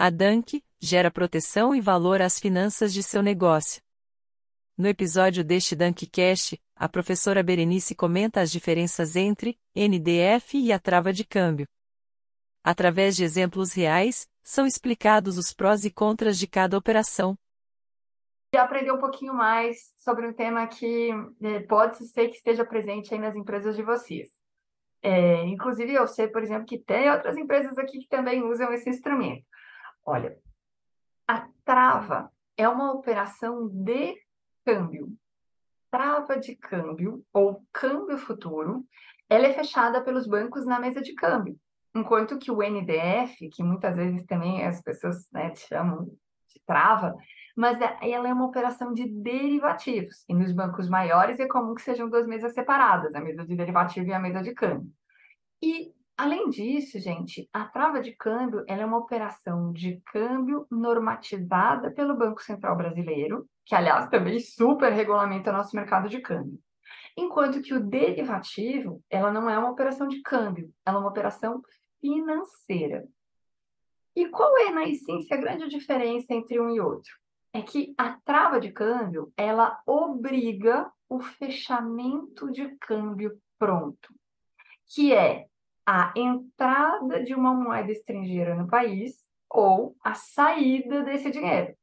A Dunk gera proteção e valor às finanças de seu negócio. No episódio deste Dunkcast, a professora Berenice comenta as diferenças entre NDF e a trava de câmbio. Através de exemplos reais, são explicados os prós e contras de cada operação. E aprender um pouquinho mais sobre um tema que eh, pode ser que esteja presente aí nas empresas de vocês. É, inclusive, eu sei, por exemplo, que tem outras empresas aqui que também usam esse instrumento. Olha, a trava é uma operação de câmbio. Trava de câmbio ou câmbio futuro, ela é fechada pelos bancos na mesa de câmbio. Enquanto que o NDF, que muitas vezes também as pessoas né, chamam de trava, mas é, ela é uma operação de derivativos. E nos bancos maiores é comum que sejam duas mesas separadas, a mesa de derivativo e a mesa de câmbio. E Além disso, gente, a trava de câmbio é uma operação de câmbio normatizada pelo Banco Central Brasileiro, que, aliás, também super regulamenta nosso mercado de câmbio. Enquanto que o derivativo, ela não é uma operação de câmbio, ela é uma operação financeira. E qual é, na essência, a grande diferença entre um e outro? É que a trava de câmbio, ela obriga o fechamento de câmbio pronto, que é a entrada de uma moeda estrangeira no país ou a saída desse dinheiro.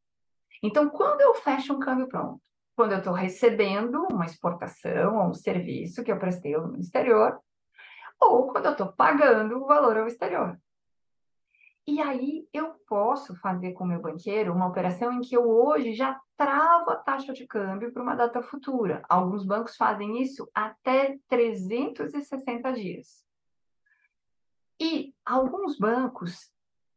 Então, quando eu fecho um câmbio pronto, quando eu estou recebendo uma exportação ou um serviço que eu prestei no exterior, ou quando eu estou pagando o valor ao exterior. E aí eu posso fazer com o meu banqueiro uma operação em que eu hoje já travo a taxa de câmbio para uma data futura. Alguns bancos fazem isso até 360 dias. E alguns bancos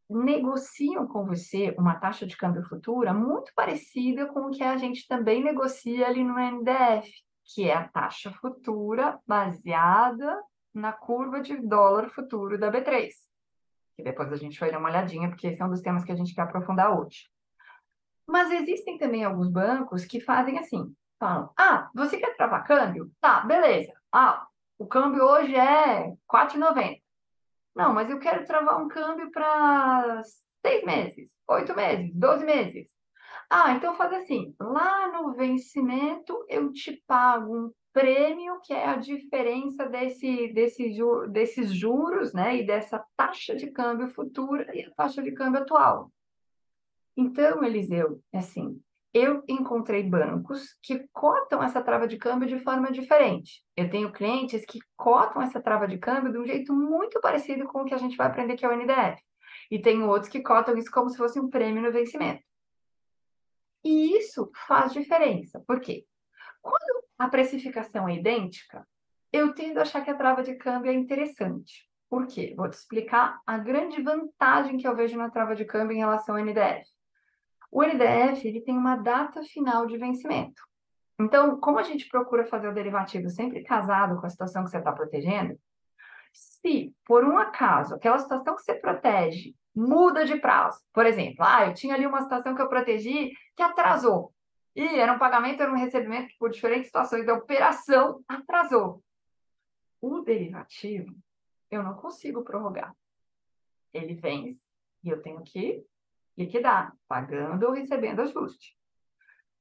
negociam com você uma taxa de câmbio futura muito parecida com o que a gente também negocia ali no NDF, que é a taxa futura baseada na curva de dólar futuro da B3. Que depois a gente vai dar uma olhadinha, porque esse é um dos temas que a gente quer aprofundar hoje. Mas existem também alguns bancos que fazem assim: falam, ah, você quer travar câmbio? Tá, beleza. Ah, o câmbio hoje é 4,90. Não, mas eu quero travar um câmbio para seis meses, oito meses, doze meses. Ah, então faz assim: lá no vencimento eu te pago um prêmio, que é a diferença desse, desse desses juros, né? E dessa taxa de câmbio futura e a taxa de câmbio atual. Então, Eliseu, é assim, eu encontrei bancos que cotam essa trava de câmbio de forma diferente. Eu tenho clientes que cotam essa trava de câmbio de um jeito muito parecido com o que a gente vai aprender que é o NDF. E tenho outros que cotam isso como se fosse um prêmio no vencimento. E isso faz diferença. Por quê? Quando a precificação é idêntica, eu tendo a achar que a trava de câmbio é interessante. Por quê? Vou te explicar a grande vantagem que eu vejo na trava de câmbio em relação ao NDF. O NDF ele tem uma data final de vencimento. Então, como a gente procura fazer o derivativo sempre casado com a situação que você está protegendo, se por um acaso aquela situação que você protege muda de prazo, por exemplo, ah, eu tinha ali uma situação que eu protegi que atrasou, e era um pagamento, era um recebimento por diferentes situações da operação atrasou. O derivativo eu não consigo prorrogar. Ele vence e eu tenho que liquidar, pagando ou recebendo ajuste.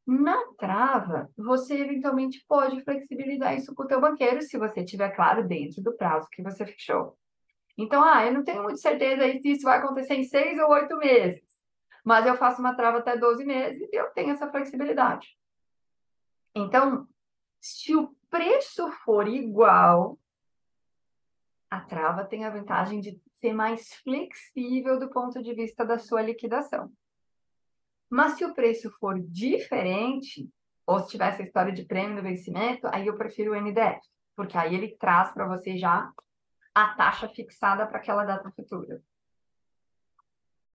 Na trava, você eventualmente pode flexibilizar isso com o teu banqueiro, se você tiver claro dentro do prazo que você fechou. Então, ah, eu não tenho muita certeza se isso vai acontecer em seis ou oito meses, mas eu faço uma trava até 12 meses e eu tenho essa flexibilidade. Então, se o preço for igual, a trava tem a vantagem de ser mais flexível do ponto de vista da sua liquidação. Mas se o preço for diferente, ou se tiver essa história de prêmio no vencimento, aí eu prefiro o NDF, porque aí ele traz para você já a taxa fixada para aquela data futura.